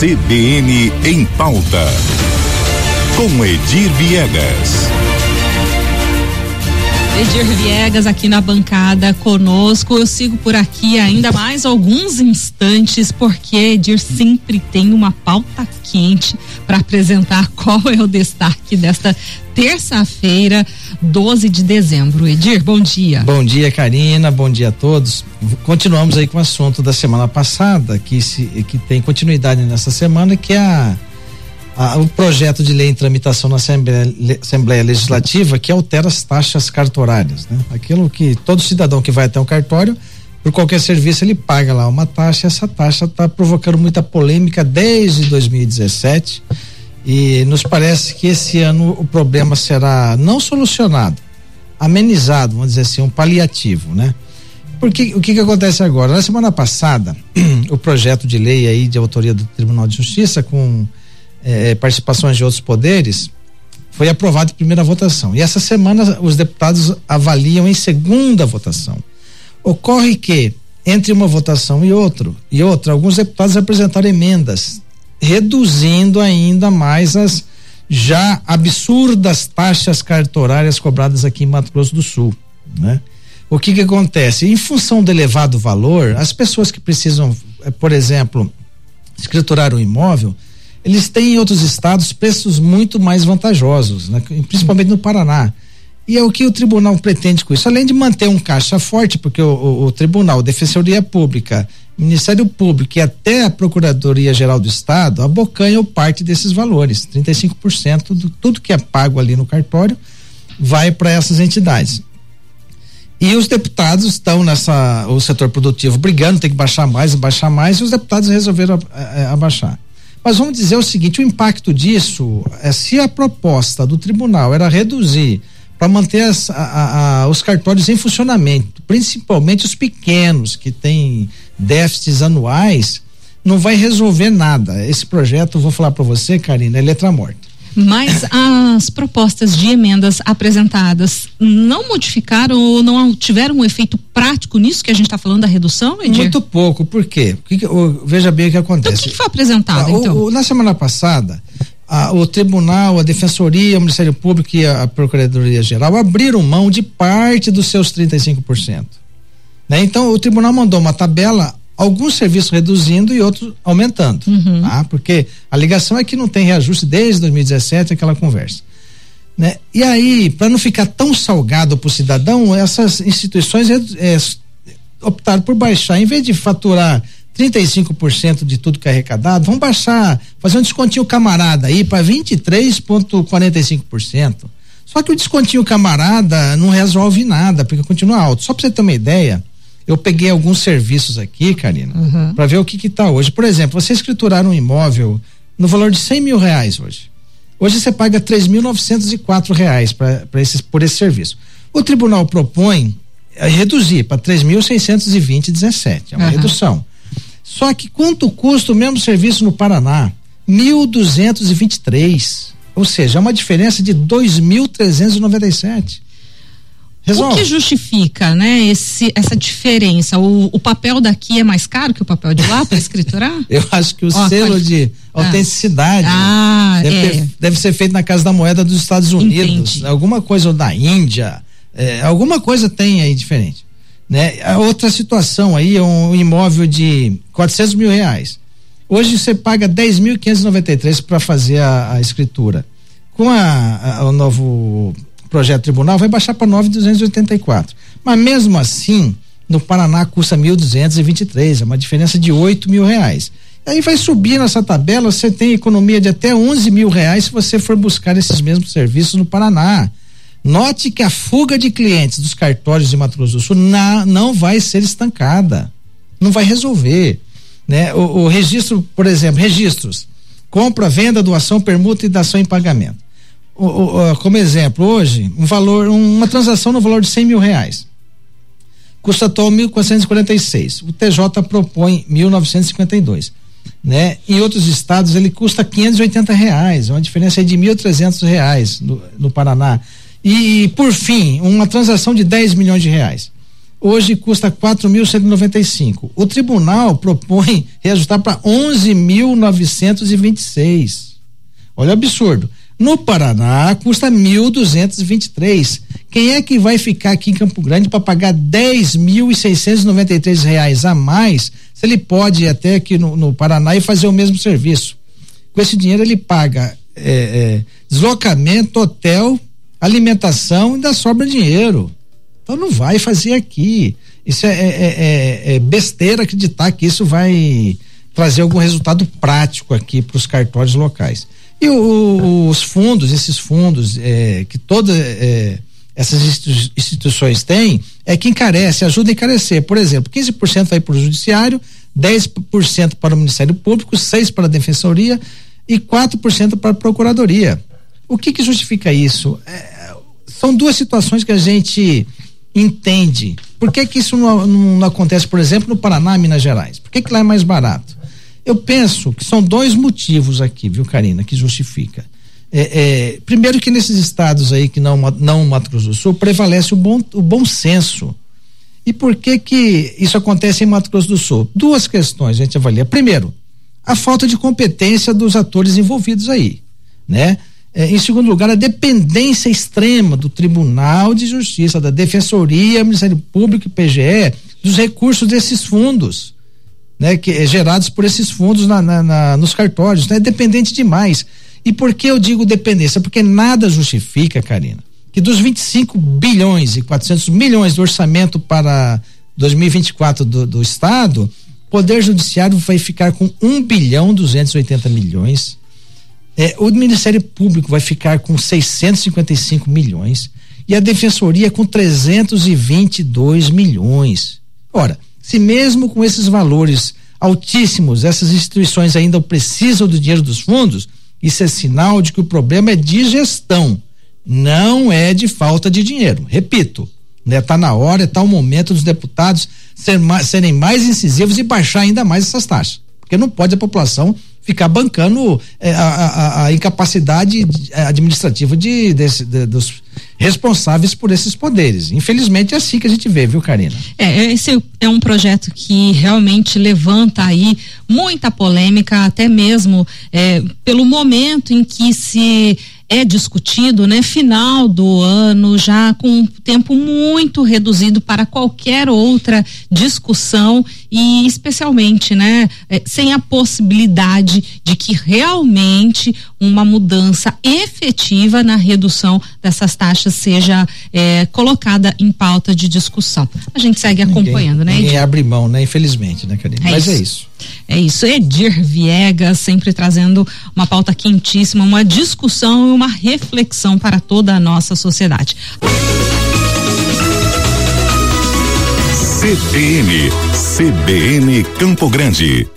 CBN em pauta. Com Edir Viegas. Edir Viegas aqui na bancada conosco. Eu sigo por aqui ainda mais alguns instantes, porque Edir sempre tem uma pauta quente para apresentar qual é o destaque desta terça-feira, 12 de dezembro. Edir, bom dia. Bom dia, Karina. Bom dia a todos. Continuamos aí com o assunto da semana passada, que, se, que tem continuidade nessa semana, que é a o projeto de lei em tramitação na Assembleia, Assembleia, Legislativa que altera as taxas cartorárias, né? Aquilo que todo cidadão que vai até um cartório, por qualquer serviço, ele paga lá uma taxa, essa taxa está provocando muita polêmica desde 2017 e nos parece que esse ano o problema será não solucionado, amenizado, vamos dizer assim, um paliativo, né? Porque o que que acontece agora? Na semana passada, o projeto de lei aí de autoria do Tribunal de Justiça com é, participações de outros poderes, foi aprovado em primeira votação. E essa semana os deputados avaliam em segunda votação. Ocorre que, entre uma votação e outro, e outra, alguns deputados apresentaram emendas, reduzindo ainda mais as já absurdas taxas cartorárias cobradas aqui em Mato Grosso do Sul, né? O que que acontece? Em função do elevado valor, as pessoas que precisam, eh, por exemplo, escriturar um imóvel, eles têm em outros estados preços muito mais vantajosos, né? principalmente no Paraná. E é o que o tribunal pretende com isso, além de manter um caixa forte, porque o, o, o tribunal, Defensoria Pública, Ministério Público e até a Procuradoria Geral do Estado abocanham parte desses valores. 35% de tudo que é pago ali no cartório vai para essas entidades. E os deputados estão nessa, o setor produtivo brigando, tem que baixar mais, baixar mais, e os deputados resolveram abaixar. Mas vamos dizer o seguinte: o impacto disso é se a proposta do tribunal era reduzir para manter as, a, a, os cartórios em funcionamento, principalmente os pequenos que têm déficits anuais, não vai resolver nada. Esse projeto, vou falar para você, Karina, é letra morta. Mas as propostas de emendas apresentadas não modificaram ou não tiveram um efeito prático nisso que a gente está falando da redução, Edir? Muito pouco, por quê? veja bem o que acontece. Então, o que, foi apresentado, ah, então? O, na semana passada, a, o tribunal, a defensoria, o Ministério Público e a, a Procuradoria Geral abriram mão de parte dos seus 35%. Né? Então, o tribunal mandou uma tabela alguns serviços reduzindo e outros aumentando, uhum. tá? Porque a ligação é que não tem reajuste desde 2017 aquela conversa. Né? E aí, para não ficar tão salgado para o cidadão, essas instituições é, é, optaram por baixar, em vez de faturar 35% de tudo que é arrecadado, vão baixar, fazer um descontinho camarada aí para 23,45%. Só que o descontinho camarada não resolve nada, porque continua alto. Só para você ter uma ideia, eu peguei alguns serviços aqui, Karina, uhum. para ver o que está hoje. Por exemplo, você escriturar um imóvel no valor de 100 mil reais hoje. Hoje você paga 3.904 reais para esses, por esse serviço. O tribunal propõe eh, reduzir para 3.620,17. É uma uhum. redução. Só que quanto custa o mesmo serviço no Paraná? 1.223. Ou seja, é uma diferença de 2.397. Resolve. O que justifica, né, esse, essa diferença? O, o papel daqui é mais caro que o papel de lá para escriturar? Eu acho que o selo pode... de autenticidade ah, deve, é. ter, deve, ser feito na Casa da Moeda dos Estados Unidos, Entendi. alguma coisa ou da Índia, é, alguma coisa tem aí diferente. Né? A outra situação aí é um imóvel de 400 mil reais. Hoje você paga 10.593 para fazer a, a escritura. Com a, a, o novo projeto tribunal vai baixar para 9,284. Mas mesmo assim, no Paraná custa 1.223, é uma diferença de 8 mil reais. Aí vai subir nessa tabela, você tem economia de até 11 mil reais se você for buscar esses mesmos serviços no Paraná. Note que a fuga de clientes dos cartórios de Mato Grosso do Sul na, não vai ser estancada, não vai resolver, né? O, o registro, por exemplo, registros, compra, venda, doação, permuta e dação em pagamento como exemplo, hoje, um valor, uma transação no valor de 100 mil reais. Custa atual 1.446. O TJ propõe 1.952. Né? Em outros estados ele custa 580 reais, uma diferença de 1.300 reais no, no Paraná. E, por fim, uma transação de 10 milhões de reais. hoje custa 4.195. O tribunal propõe reajustar para 11.926. Olha o absurdo. No Paraná custa 1.223. Quem é que vai ficar aqui em Campo Grande para pagar 10.693 reais a mais se ele pode ir até aqui no, no, Paraná e fazer o mesmo serviço? Com esse dinheiro ele paga é, é, deslocamento, hotel, alimentação e ainda sobra dinheiro. Então não vai fazer aqui. Isso é, é, é, é besteira acreditar que isso vai trazer algum resultado prático aqui para os cartórios locais. E o, os fundos, esses fundos é, que todas é, essas instituições têm, é que encarece, ajuda a encarecer. Por exemplo, 15% vai para o judiciário, 10% para o Ministério Público, 6% para a Defensoria e 4% para a Procuradoria. O que, que justifica isso? É, são duas situações que a gente entende. Por que, que isso não, não, acontece, por exemplo, no Paraná, Minas Gerais? Por que, que lá é mais barato? Eu penso que são dois motivos aqui, viu, Karina, que justifica. É, é, primeiro que nesses estados aí que não não Mato Grosso do Sul prevalece o bom o bom senso. E por que que isso acontece em Mato Grosso do Sul? Duas questões a gente avalia. Primeiro, a falta de competência dos atores envolvidos aí, né? É, em segundo lugar, a dependência extrema do Tribunal de Justiça, da Defensoria, Ministério Público e PGE dos recursos desses fundos né, que é gerados por esses fundos na, na, na, nos cartórios, né, é dependente demais. E por que eu digo dependência? Porque nada justifica, Karina, que dos 25 bilhões e 400 milhões do orçamento para 2024 do, do Estado, o Poder Judiciário vai ficar com 1 bilhão 280 milhões. É, o Ministério Público vai ficar com 655 milhões e a Defensoria com 322 milhões. Ora, se mesmo com esses valores altíssimos, essas instituições ainda precisam do dinheiro dos fundos, isso é sinal de que o problema é de gestão, não é de falta de dinheiro. Repito, né? Tá na hora, está o momento dos deputados ser mais, serem mais incisivos e baixar ainda mais essas taxas, porque não pode a população ficar bancando é, a, a, a, incapacidade administrativa de, desse, de, dos responsáveis por esses poderes. Infelizmente é assim que a gente vê, viu, Karina? É, esse é um projeto que realmente levanta aí muita polêmica, até mesmo é, pelo momento em que se é discutido, né? Final do ano, já com um tempo muito reduzido para qualquer outra discussão e especialmente, né? É, sem a possibilidade de que realmente uma mudança efetiva na redução dessas taxas seja é, colocada em pauta de discussão. A gente segue ninguém, acompanhando, né? Ninguém abre mão, né? Infelizmente, né, Karina? É Mas isso. é isso. É isso. Edir Viegas sempre trazendo uma pauta quentíssima, uma discussão e uma reflexão para toda a nossa sociedade. CBN, CBN Campo Grande.